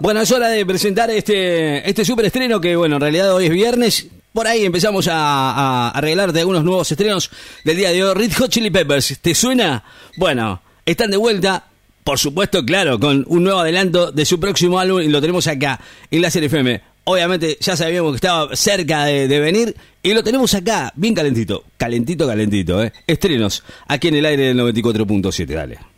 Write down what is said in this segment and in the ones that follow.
Bueno, es hora de presentar este, este super estreno que, bueno, en realidad hoy es viernes. Por ahí empezamos a, a arreglarte algunos nuevos estrenos del día de hoy. Red Hot Chili Peppers, ¿te suena? Bueno, están de vuelta, por supuesto, claro, con un nuevo adelanto de su próximo álbum y lo tenemos acá en Láser FM. Obviamente ya sabíamos que estaba cerca de, de venir y lo tenemos acá, bien calentito, calentito, calentito, ¿eh? Estrenos, aquí en el aire del 94.7, dale.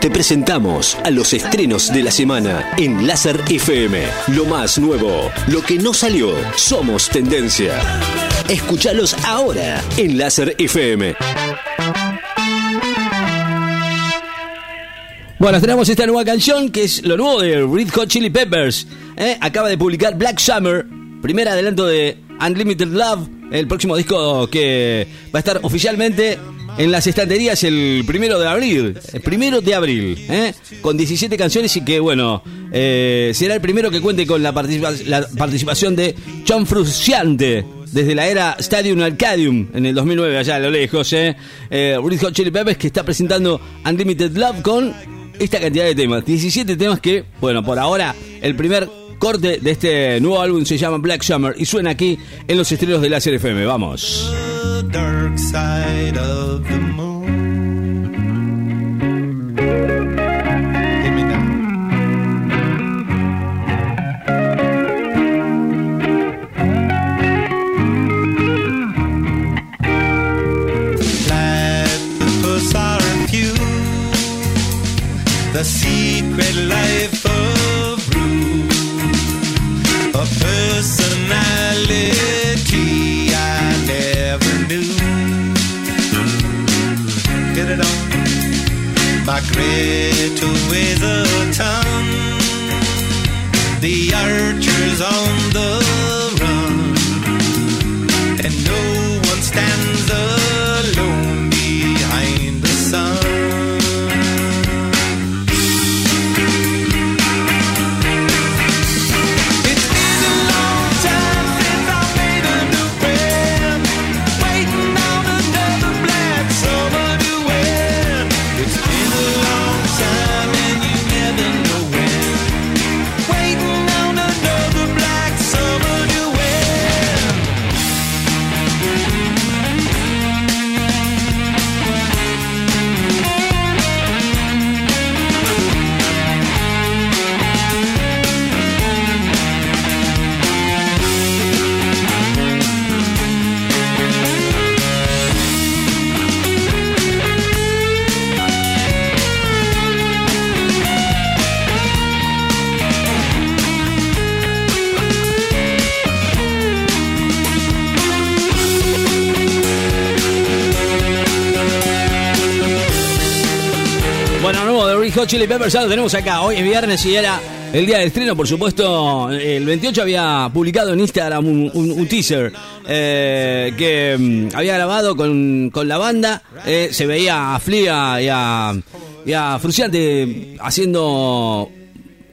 Te presentamos a los estrenos de la semana en Láser FM. Lo más nuevo, lo que no salió, somos tendencia. Escúchalos ahora en Láser FM. Bueno, tenemos esta nueva canción que es lo nuevo de Red Hot Chili Peppers. ¿eh? Acaba de publicar Black Summer, primer adelanto de Unlimited Love, el próximo disco que va a estar oficialmente en las estanterías el primero de abril. El primero de abril, ¿eh? con 17 canciones y que, bueno, eh, será el primero que cuente con la, participa la participación de John Frusciante. Desde la era Stadium Arcadium en el 2009, allá a lo lejos, ¿eh? eh Red Hot Chili Peppers que está presentando Unlimited Love con esta cantidad de temas. 17 temas que, bueno, por ahora el primer corte de este nuevo álbum se llama Black Summer y suena aquí en los estrenos de la FM. Vamos. Dark side of the moon. Hit me now. Are few. The secret life of Rue. A personality. Great ways of tongue. The archers on the run, and no one stands alone Chili Peppers lo tenemos acá. Hoy es viernes y era el día del estreno, por supuesto. El 28 había publicado en Instagram un, teaser eh, que mm, había grabado con, la banda. Eh, se veía a Flia y a, y Fruciante haciendo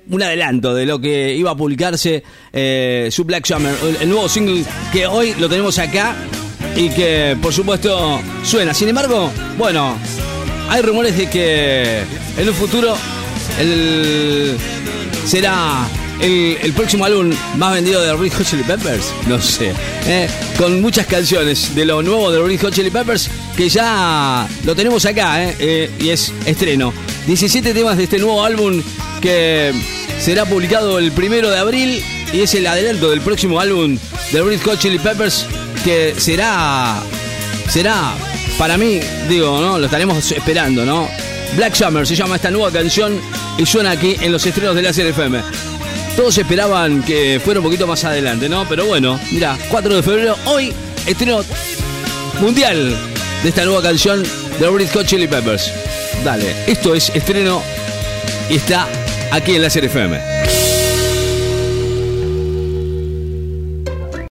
un adelanto de lo que iba a publicarse eh, su Black Summer, el nuevo single que hoy lo tenemos acá y que por supuesto suena. Sin embargo, bueno, hay rumores de que en un futuro el, será el, próximo álbum más vendido de Red Hot Chili Peppers. No sé. Eh, con muchas canciones de lo nuevo de Red Hot Chili Peppers que ya lo tenemos acá eh, eh, y es estreno. 17 temas de este nuevo álbum que será publicado el primero de abril y es el adelanto del próximo álbum de Red Hot Chili Peppers que será será para mí, digo, ¿no? Lo estaremos esperando, ¿no? Black Summer se llama esta nueva canción y suena aquí en los estrenos de la FM. Todos esperaban que fuera un poquito más adelante, ¿no? Pero bueno, mira, 4 de febrero, hoy estreno mundial de esta nueva canción de Red Hot Chili Peppers. Dale, esto es estreno y está aquí en la FM.